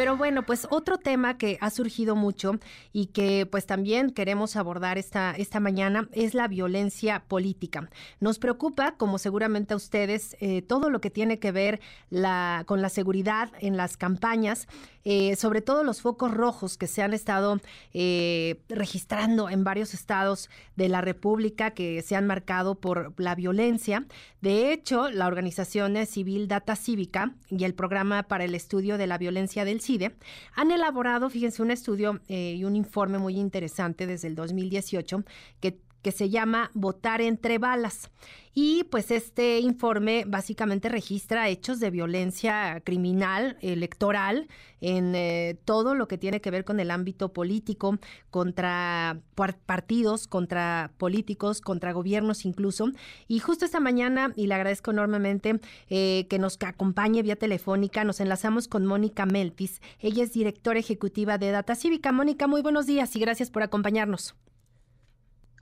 Pero bueno, pues otro tema que ha surgido mucho y que pues también queremos abordar esta, esta mañana es la violencia política. Nos preocupa, como seguramente a ustedes, eh, todo lo que tiene que ver la, con la seguridad en las campañas, eh, sobre todo los focos rojos que se han estado eh, registrando en varios estados de la República que se han marcado por la violencia. De hecho, la organización civil Data Cívica y el programa para el estudio de la violencia del han elaborado, fíjense, un estudio eh, y un informe muy interesante desde el 2018 que que se llama Votar entre balas. Y pues este informe básicamente registra hechos de violencia criminal electoral en eh, todo lo que tiene que ver con el ámbito político, contra partidos, contra políticos, contra gobiernos incluso. Y justo esta mañana, y le agradezco enormemente eh, que nos acompañe vía telefónica, nos enlazamos con Mónica Meltis. Ella es directora ejecutiva de Data Cívica. Mónica, muy buenos días y gracias por acompañarnos.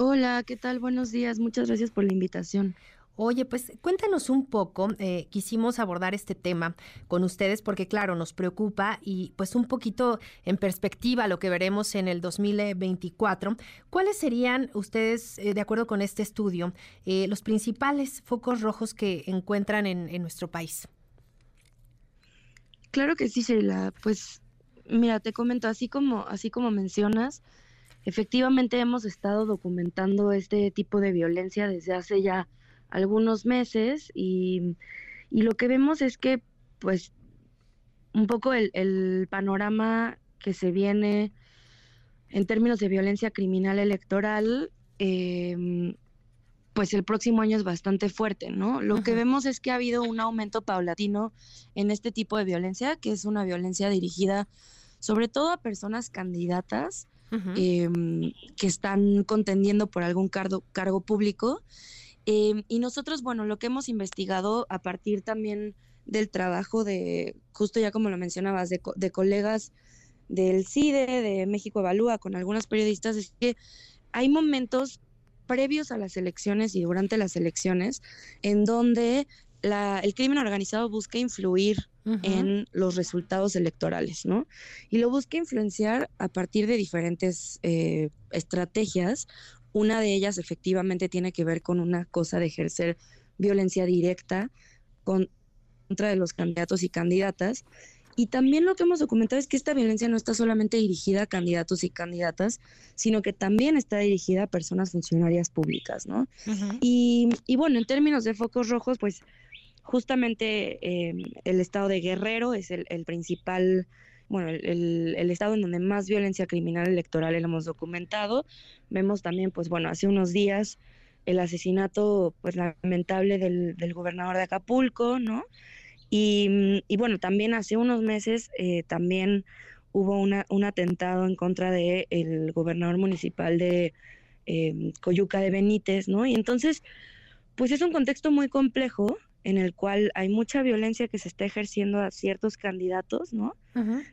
Hola, ¿qué tal? Buenos días. Muchas gracias por la invitación. Oye, pues cuéntanos un poco, eh, quisimos abordar este tema con ustedes porque claro, nos preocupa y pues un poquito en perspectiva lo que veremos en el 2024. ¿Cuáles serían ustedes, eh, de acuerdo con este estudio, eh, los principales focos rojos que encuentran en, en, nuestro país? Claro que sí, Sheila. Pues mira, te comento, así como, así como mencionas, Efectivamente hemos estado documentando este tipo de violencia desde hace ya algunos meses y, lo que vemos es que pues un poco el, panorama que se viene en términos de violencia criminal electoral, em, pues el próximo año es bastante fuerte, ¿no? Lo que vemos es que ha habido un aumento paulatino en este tipo de violencia, que es una violencia dirigida sobre todo a personas candidatas Em, que están contendiendo por algún cargo, cargo público. Em, y nosotros, bueno, lo que hemos investigado a partir también del trabajo de, justo ya como lo mencionabas, de, de colegas del CIDE, de México Evalúa, con algunos periodistas, es que hay momentos previos a las elecciones y durante las elecciones en donde el crimen organizado busca influir en los resultados electorales, ¿no? Y lo busca influenciar a partir de diferentes eh, estrategias. Una de ellas efectivamente tiene que ver con una cosa de ejercer violencia directa contra de los candidatos y candidatas. Y también lo que hemos documentado es que esta violencia no está solamente dirigida a candidatos y candidatas, sino que también está dirigida a personas funcionarias públicas, ¿no? y, y, bueno, en términos de focos rojos, pues justamente eh, el estado de Guerrero es el, principal, bueno, el, estado en donde más violencia criminal electoral hemos documentado. Vemos también, pues bueno, hace unos días el asesinato, pues lamentable del, gobernador de Acapulco, ¿no? Y, bueno, también hace unos meses eh, también hubo una, un atentado en contra del el gobernador municipal de eh, Coyuca de Benítez, ¿no? Y entonces, pues es un contexto muy complejo en el cual hay mucha violencia que se está ejerciendo a ciertos candidatos, ¿no?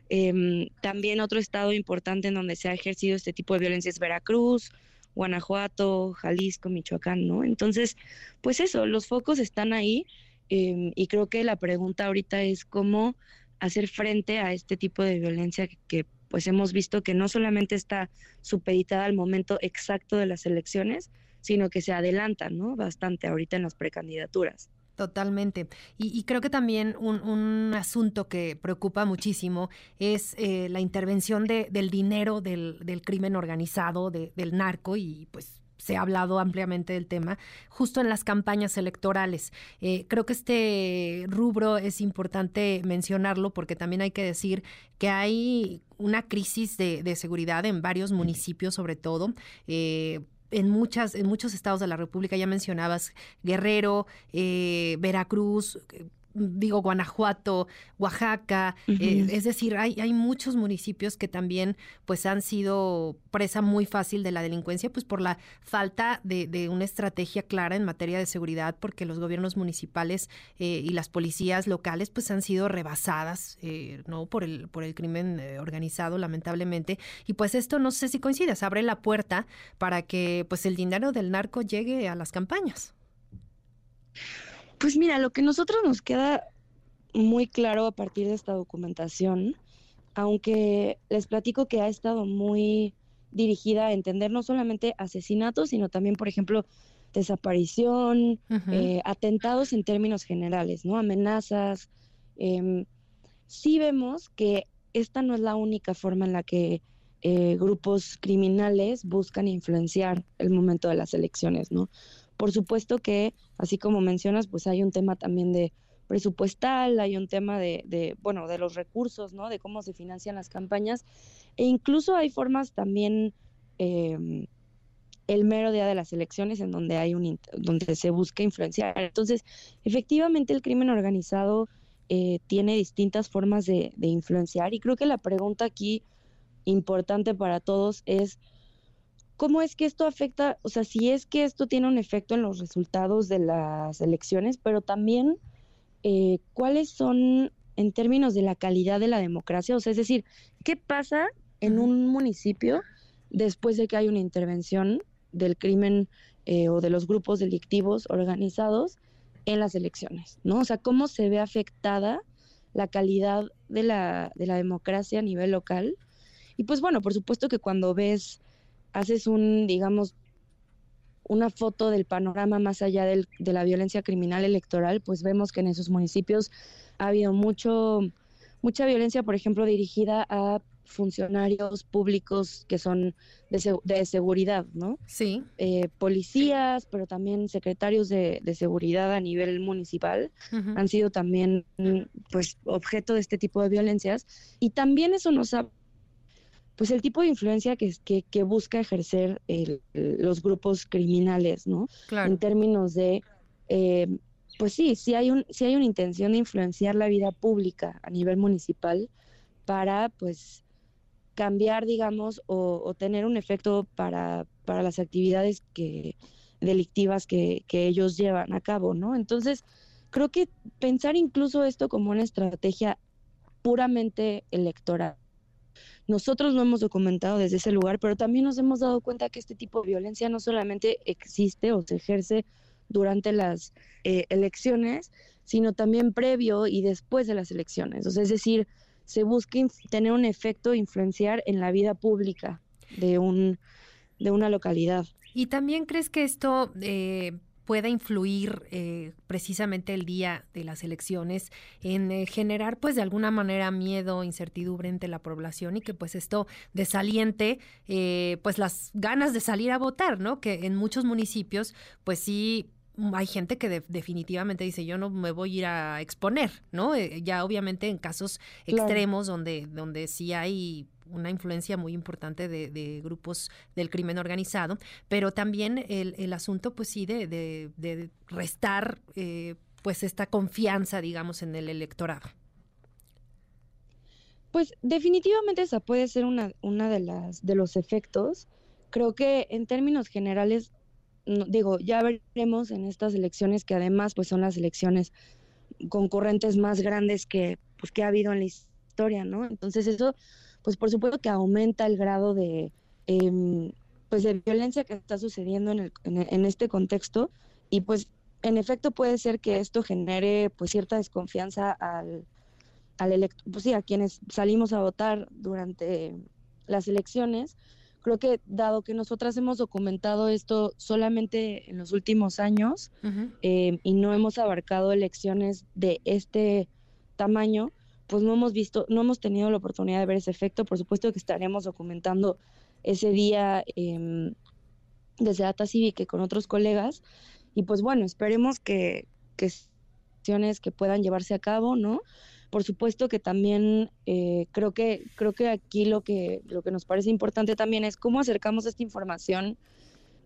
Em, también otro estado importante en donde se ha ejercido este tipo de violencia es Veracruz, Guanajuato, Jalisco, Michoacán, ¿no? Entonces, pues eso, los focos están ahí em, y creo que la pregunta ahorita es cómo hacer frente a este tipo de violencia que, pues hemos visto que no solamente está supeditada al momento exacto de las elecciones, sino que se adelanta, ¿no? Bastante ahorita en las precandidaturas. Totalmente. Y, creo que también un, asunto que preocupa muchísimo es eh, la intervención de, del dinero del, del crimen organizado, del narco, y pues se ha hablado ampliamente del tema, justo en las campañas electorales. Eh, creo que este rubro es importante mencionarlo porque también hay que decir que hay una crisis de, de seguridad en varios municipios, sobre todo. Eh, en muchas en muchos estados de la República ya mencionabas Guerrero, eh, Veracruz, digo, Guanajuato, Oaxaca, eh, es decir, hay, hay muchos municipios que también pues han sido presa muy fácil de la delincuencia, pues por la falta de, de una estrategia clara en materia de seguridad, porque los gobiernos municipales eh, y las policías locales pues han sido rebasadas, eh, ¿no? Por el, por el crimen organizado, lamentablemente. Y pues esto no sé si coincides, abre la puerta para que pues el dinero del narco llegue a las campañas. Pues mira, lo que nosotros nos queda muy claro a partir de esta documentación, aunque les platico que ha estado muy dirigida a entender no solamente asesinatos, sino también, por ejemplo, desaparición, eh, atentados en términos generales, ¿no? Amenazas. Em, sí vemos que esta no es la única forma en la que eh, grupos criminales buscan influenciar el momento de las elecciones, ¿no? Por supuesto que, así como mencionas, pues hay un tema también de presupuestal, hay un tema de, bueno, de los recursos, ¿no? De cómo se financian las campañas e incluso hay formas también em, el mero día de las elecciones en donde hay un donde se busca influenciar. Entonces, efectivamente el crimen organizado eh, tiene distintas formas de, de influenciar y creo que la pregunta aquí importante para todos es ¿Cómo es que esto afecta, o sea, si es que esto tiene un efecto en los resultados de las elecciones, pero también eh, cuáles son en términos de la calidad de la democracia? O sea, es decir, ¿qué pasa en un municipio después de que hay una intervención del crimen eh, o de los grupos delictivos organizados en las elecciones? ¿No? O sea, ¿cómo se ve afectada la calidad de la, de la democracia a nivel local? Y pues bueno, por supuesto que cuando ves haces un, digamos, una foto del panorama más allá del, de la violencia criminal electoral, pues vemos que en esos municipios ha habido mucho, mucha violencia, por ejemplo, dirigida a funcionarios públicos que son de, de seguridad, ¿no? Sí. Eh, policías, pero también secretarios de, de seguridad a nivel municipal han sido también, pues, objeto de este tipo de violencias. Y también eso nos ha pues el tipo de influencia que, que, que busca ejercer los grupos criminales, ¿no? Claro. En términos de, eh, pues sí, si hay, un, si hay una intención de influenciar la vida pública a nivel municipal para, pues, cambiar, digamos, o, tener un efecto para, para las actividades que, delictivas que, que ellos llevan a cabo, ¿no? Entonces, creo que pensar incluso esto como una estrategia puramente electoral nosotros lo hemos documentado desde ese lugar, pero también nos hemos dado cuenta que este tipo de violencia no solamente existe o se ejerce durante las eh, elecciones, sino también previo y después de las elecciones. O sea, es decir, se busca tener un efecto, influenciar en la vida pública de, un, de una localidad. ¿Y también crees que esto eh, pueda influir eh, precisamente el día de las elecciones en eh, generar pues de alguna manera miedo, incertidumbre entre la población y que pues esto desaliente eh, pues las ganas de salir a votar, ¿no? Que en muchos municipios pues sí hay gente que definitivamente dice yo no me voy a ir a exponer, ¿no? ya obviamente en casos extremos donde, donde sí hay una influencia muy importante de, grupos del crimen organizado, pero también el, asunto, pues sí, de, restar eh, pues esta confianza, digamos, en el electorado. Pues definitivamente esa puede ser una, una de las de los efectos. Creo que en términos generales, digo, ya veremos en estas elecciones que además pues son las elecciones concurrentes más grandes que pues que ha habido en la historia, ¿no? Entonces eso pues por supuesto que aumenta el grado de, em, pues de violencia que está sucediendo en, el, en, este contexto y pues en efecto puede ser que esto genere pues cierta desconfianza al, al electo, pues sí, a quienes salimos a votar durante las elecciones. Creo que dado que nosotras hemos documentado esto solamente en los últimos años em, y no hemos abarcado elecciones de este tamaño, pues no hemos visto, no hemos tenido la oportunidad de ver ese efecto. Por supuesto que estaremos documentando ese día eh, desde Data Civic con otros colegas. Y pues bueno, esperemos que, que acciones que puedan llevarse a cabo, ¿no? Por supuesto que también eh, creo que creo que aquí lo que lo que nos parece importante también es cómo acercamos esta información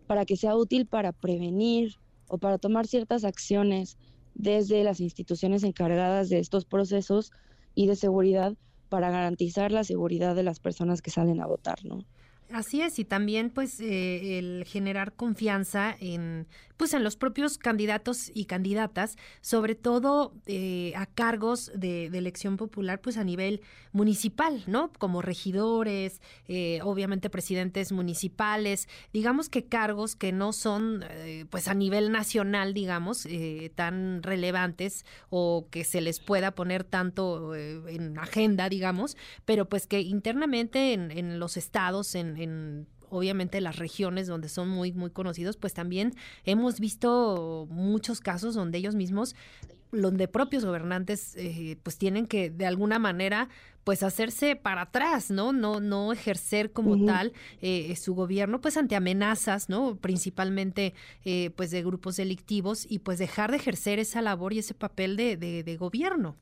para que sea útil para prevenir o para tomar ciertas acciones desde las instituciones encargadas de estos procesos y de seguridad para garantizar la seguridad de las personas que salen a votar, ¿no? Así es, y también pues eh, el generar confianza en pues en los propios candidatos y candidatas, sobre todo eh, a cargos de, elección popular, pues a nivel municipal, ¿no? Como regidores, eh, obviamente presidentes municipales, digamos que cargos que no son pues a nivel nacional, digamos, tan relevantes o que se les pueda poner tanto en agenda, digamos, pero pues que internamente en, en los estados, en en obviamente las regiones donde son muy, muy conocidos, pues también hemos visto muchos casos donde ellos mismos, donde propios gobernantes, eh, pues tienen que de alguna manera pues hacerse para atrás, ¿no? No, no ejercer como tal eh, su gobierno, pues ante amenazas, ¿no? Principalmente eh, pues de grupos delictivos y pues dejar de ejercer esa labor y ese papel de, de gobierno.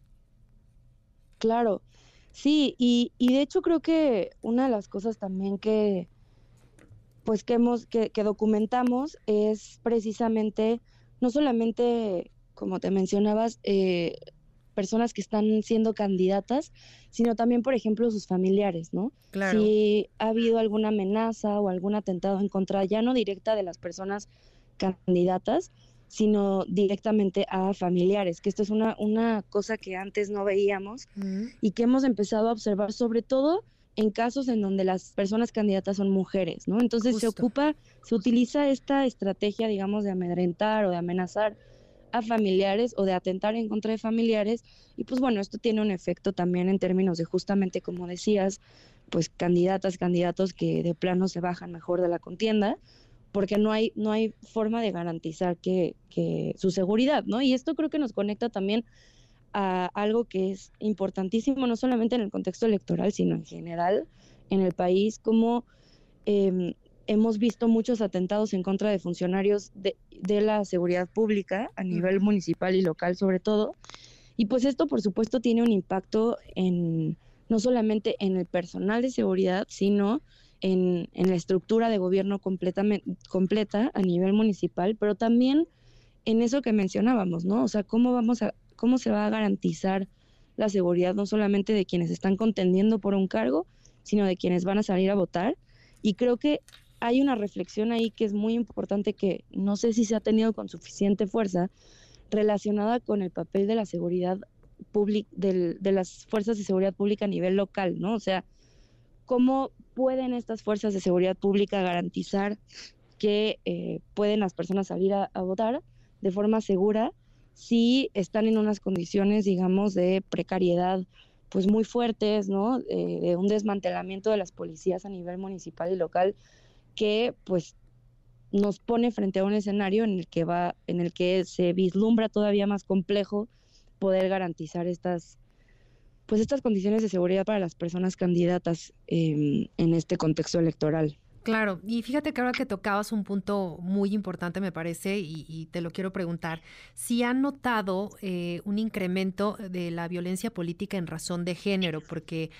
Claro, Sí, y, y de hecho creo que una de las cosas también que pues que hemos, que, que documentamos es precisamente, no solamente, como te mencionabas, eh, personas que están siendo candidatas, sino también, por ejemplo, sus familiares, ¿no? Claro. Si ha habido alguna amenaza o algún atentado en contra, ya no directa de las personas candidatas, sino directamente a familiares, que esto es una, una cosa que antes no veíamos y que hemos empezado a observar sobre todo en casos en donde las personas candidatas son mujeres, ¿no? Entonces se ocupa, se utiliza esta estrategia, digamos, de amedrentar o de amenazar a familiares o de atentar en contra de familiares y pues bueno, esto tiene un efecto también en términos de justamente como decías, pues candidatas, candidatos que de plano se bajan mejor de la contienda porque no hay, no hay forma de garantizar que, que su seguridad, ¿no? Y esto creo que nos conecta también a algo que es importantísimo, no solamente en el contexto electoral, sino en general en el país, como em, hemos visto muchos atentados en contra de funcionarios de, de, la seguridad pública a nivel municipal y local sobre todo. Y pues esto, por supuesto, tiene un impacto en no solamente en el personal de seguridad, sino en, la estructura de gobierno completa a nivel municipal, pero también en eso que mencionábamos, ¿no? O sea, cómo vamos a, cómo se va a garantizar la seguridad no solamente de quienes están contendiendo por un cargo, sino de quienes van a salir a votar. Y creo que hay una reflexión ahí que es muy importante que no sé si se ha tenido con suficiente fuerza relacionada con el papel de la seguridad pública, de las fuerzas de seguridad pública a nivel local, ¿no? O sea, cómo pueden estas fuerzas de seguridad pública garantizar que eh, pueden las personas salir a, votar de forma segura si están en unas condiciones, digamos, de precariedad pues muy fuertes, ¿no? Eh, de un desmantelamiento de las policías a nivel municipal y local que pues nos pone frente a un escenario en el que va, en el que se vislumbra todavía más complejo poder garantizar estas pues estas condiciones de seguridad para las personas candidatas em, en este contexto electoral. Claro, y fíjate que ahora que tocabas un punto muy importante, me parece, y, te lo quiero preguntar, si han notado eh, un incremento de la violencia política en razón de género, porque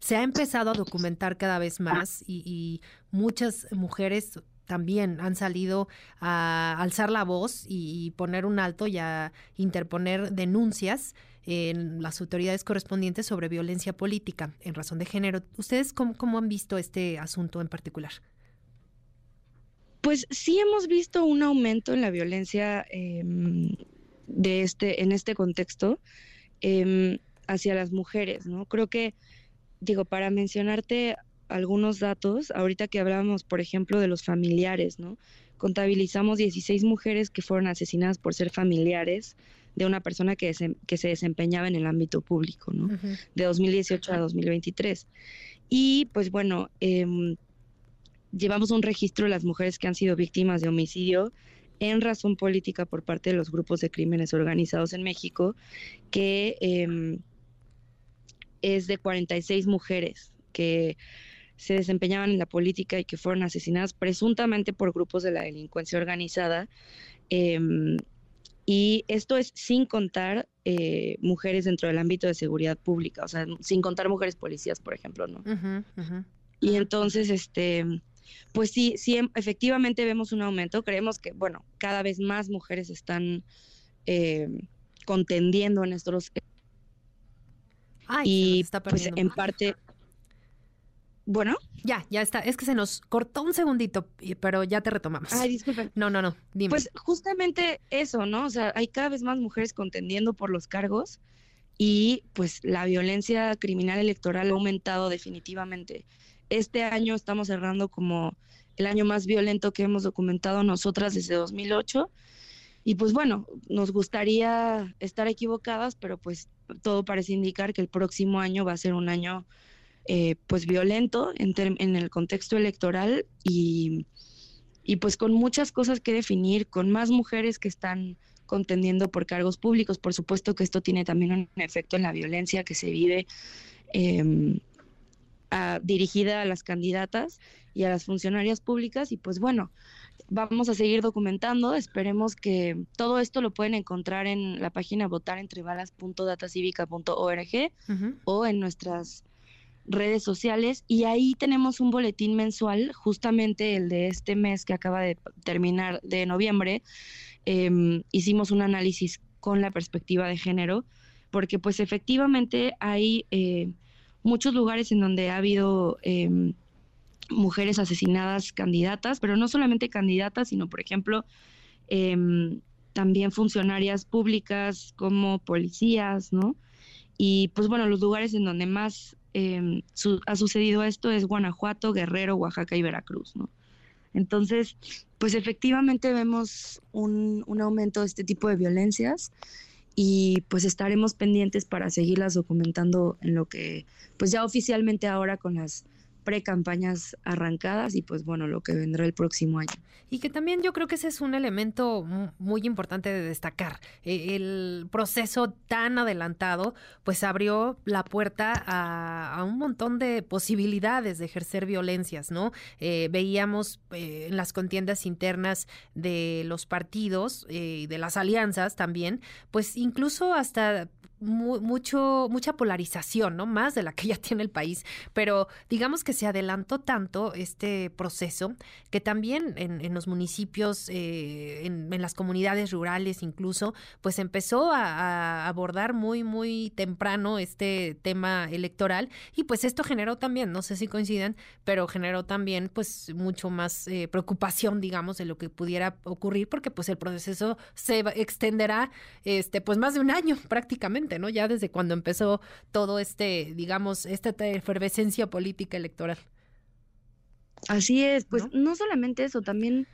se ha empezado a documentar cada vez más y, y muchas mujeres también han salido a alzar la voz y, poner un alto y a interponer denuncias en las autoridades correspondientes sobre violencia política en razón de género. ¿Ustedes cómo, han visto este asunto en particular? Pues sí hemos visto un aumento en la violencia em, de este, en este contexto em, hacia las mujeres, ¿no? Creo que, digo, para mencionarte algunos datos, ahorita que hablábamos, por ejemplo, de los familiares, ¿no? Contabilizamos 16 mujeres que fueron asesinadas por ser familiares de una persona que, se, que se desempeñaba en el ámbito público, ¿no? De 2018 a 2023. Y pues bueno, em, llevamos un registro de las mujeres que han sido víctimas de homicidio en razón política por parte de los grupos de crímenes organizados en México, que em, es de 46 mujeres que se desempeñaban en la política y que fueron asesinadas presuntamente por grupos de la delincuencia organizada. Eh, y esto es sin contar eh, mujeres dentro del ámbito de seguridad pública, o sea, sin contar mujeres policías, por ejemplo, ¿no? Y entonces, este, pues sí, sí, em, efectivamente vemos un aumento. Creemos que, bueno, cada vez más mujeres están eh, contendiendo en estos... y pues en parte Bueno. Ya, ya está. Es que se nos cortó un segundito, pero ya te retomamos. Ay, disculpen. No, no, no. Dime. Pues justamente eso, ¿no? O sea, hay cada vez más mujeres contendiendo por los cargos y pues la violencia criminal electoral ha aumentado definitivamente. Este año estamos cerrando como el año más violento que hemos documentado nosotras desde 2008. Y pues bueno, nos gustaría estar equivocadas, pero pues todo parece indicar que el próximo año va a ser un año eh, pues violento en, en, el contexto electoral y, y pues con muchas cosas que definir, con más mujeres que están contendiendo por cargos públicos. Por supuesto que esto tiene también un efecto en la violencia que se vive eh, dirigida a las candidatas y a las funcionarias públicas. Y pues bueno, vamos a seguir documentando. Esperemos que todo esto lo pueden encontrar en la página votarentrebalas.datacivica.org o en nuestras redes sociales y ahí tenemos un boletín mensual, justamente el de este mes que acaba de terminar de noviembre. Em, hicimos un análisis con la perspectiva de género, porque pues efectivamente hay eh, muchos lugares en donde ha habido em, mujeres asesinadas candidatas, pero no solamente candidatas, sino por ejemplo em, también funcionarias públicas como policías, ¿no? Y pues bueno, los lugares en donde más Em, ha sucedido esto es Guanajuato, Guerrero, Oaxaca y Veracruz, ¿no? Entonces, pues efectivamente vemos un, un aumento de este tipo de violencias y pues estaremos pendientes para seguirlas documentando en lo que, pues ya oficialmente ahora con las pre-campañas arrancadas y pues bueno, lo que vendrá el próximo año. Y que también yo creo que ese es un elemento muy importante de destacar. E, el proceso tan adelantado pues abrió la puerta a, un montón de posibilidades de ejercer violencias, ¿no? Eh, veíamos eh, en las contiendas internas de los partidos y eh, de las alianzas también, pues incluso hasta mucho, mucha polarización, ¿no? Más de la que ya tiene el país. Pero digamos que se adelantó tanto este proceso que también en, los municipios, eh, en, las comunidades rurales incluso, pues empezó a, abordar muy, muy temprano este tema electoral. Y pues esto generó también, no sé si coinciden, pero generó también pues mucho más eh, preocupación, digamos, de lo que pudiera ocurrir, porque pues el proceso se extenderá este, pues más de un año prácticamente. ¿No? Ya desde cuando empezó todo este, digamos, esta efervescencia política electoral. Así es, pues no, solamente eso, también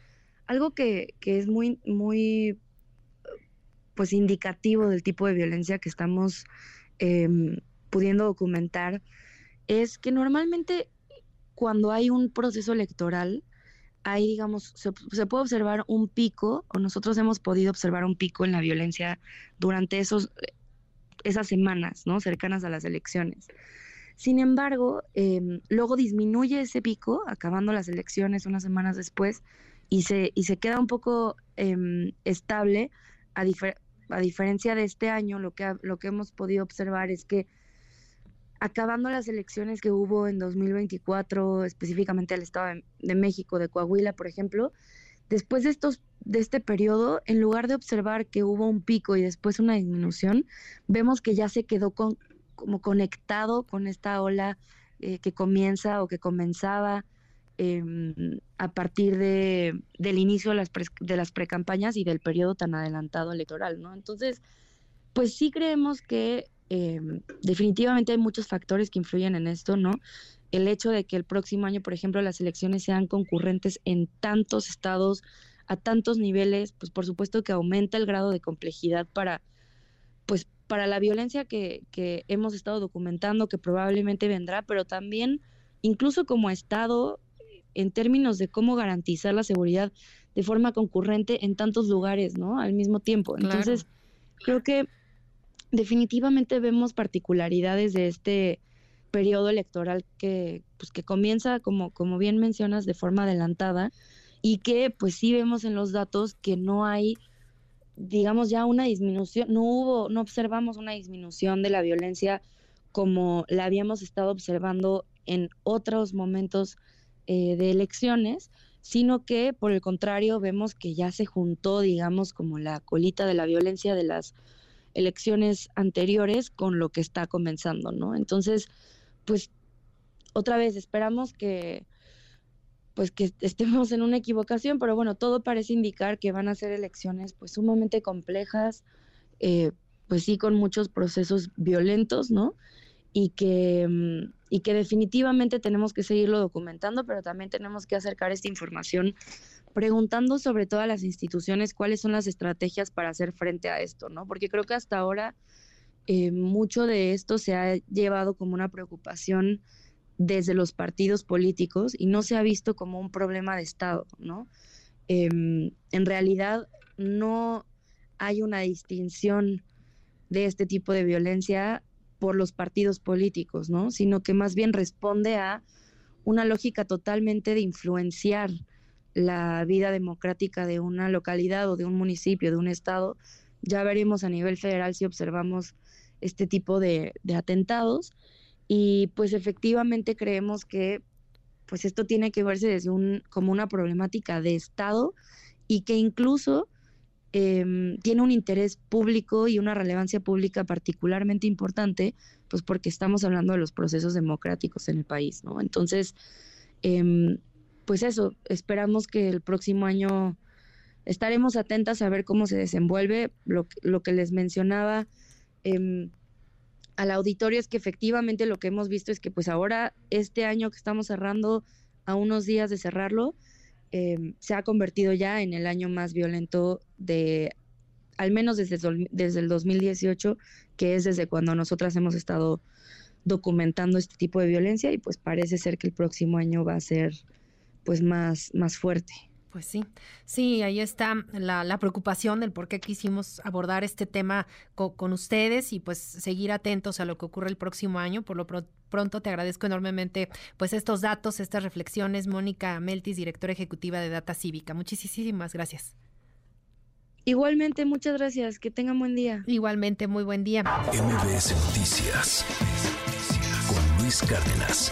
algo que, que, es muy, muy, pues indicativo del tipo de violencia que estamos em, pudiendo documentar es que normalmente cuando hay un proceso electoral, hay, digamos, se, se, puede observar un pico, o nosotros hemos podido observar un pico en la violencia durante esos esas semanas, ¿no? Cercanas a las elecciones. Sin embargo, em, luego disminuye ese pico, acabando las elecciones unas semanas después, y se, y se queda un poco em, estable, a, a, diferencia de este año, lo que, lo que hemos podido observar es que acabando las elecciones que hubo en 2024, específicamente el Estado de México, de Coahuila, por ejemplo, Después de estos de este periodo, en lugar de observar que hubo un pico y después una disminución, vemos que ya se quedó con, como conectado con esta ola eh, que comienza o que comenzaba em, a partir de, del inicio de las, de las precampañas y del periodo tan adelantado electoral, ¿no? Entonces, pues sí creemos que em, definitivamente hay muchos factores que influyen en esto, ¿no? el hecho de que el próximo año, por ejemplo, las elecciones sean concurrentes en tantos estados, a tantos niveles, pues por supuesto que aumenta el grado de complejidad para, pues, para la violencia que, que hemos estado documentando, que probablemente vendrá, pero también incluso como Estado, en términos de cómo garantizar la seguridad de forma concurrente en tantos lugares, ¿no? Al mismo tiempo. Entonces, creo que definitivamente vemos particularidades de este periodo electoral que, pues, que comienza, como, como bien mencionas, de forma adelantada y que pues sí vemos en los datos que no hay, digamos ya una disminución, no hubo, no observamos una disminución de la violencia como la habíamos estado observando en otros momentos eh, de elecciones, sino que por el contrario vemos que ya se juntó, digamos, como la colita de la violencia de las elecciones anteriores con lo que está comenzando, ¿no? Entonces, pues otra vez esperamos que pues que estemos en una equivocación, pero bueno, todo parece indicar que van a ser elecciones pues sumamente complejas, eh, pues sí con muchos procesos violentos, ¿no? Y que, mm, y que definitivamente tenemos que seguirlo documentando, pero también tenemos que acercar esta información preguntando sobre todas las instituciones cuáles son las estrategias para hacer frente a esto, ¿no? Porque creo que hasta ahora eh, mucho de esto se ha llevado como una preocupación desde los partidos políticos y no se ha visto como un problema de Estado, ¿no? Em, en realidad no hay una distinción de este tipo de violencia por los partidos políticos, ¿no? Sino que más bien responde a una lógica totalmente de influenciar la vida democrática de una localidad o de un municipio, de un estado. Ya veremos a nivel federal si observamos este tipo de, de atentados y pues efectivamente creemos que pues esto tiene que verse desde un, como una problemática de Estado y que incluso em, tiene un interés público y una relevancia pública particularmente importante, pues porque estamos hablando de los procesos democráticos en el país, ¿no? Entonces, em, pues eso, esperamos que el próximo año estaremos atentas a ver cómo se desenvuelve lo, lo que les mencionaba. Eh, al auditorio es que efectivamente lo que hemos visto es que pues ahora este año que estamos cerrando a unos días de cerrarlo, em, se ha convertido ya en el año más violento de, al menos desde, desde el 2018, que es desde cuando nosotras hemos estado documentando este tipo de violencia y pues parece ser que el próximo año va a ser pues más, más fuerte. Pues sí, sí, ahí está la, preocupación del por qué quisimos abordar este tema con ustedes y pues seguir atentos a lo que ocurre el próximo año. Por lo pronto te agradezco enormemente pues estos datos, estas reflexiones. Mónica Meltis, directora ejecutiva de Data Cívica. Muchísimas gracias. Igualmente, muchas gracias. Que tengan buen día. Igualmente, muy buen día. MBS Noticias con Luis Cárdenas.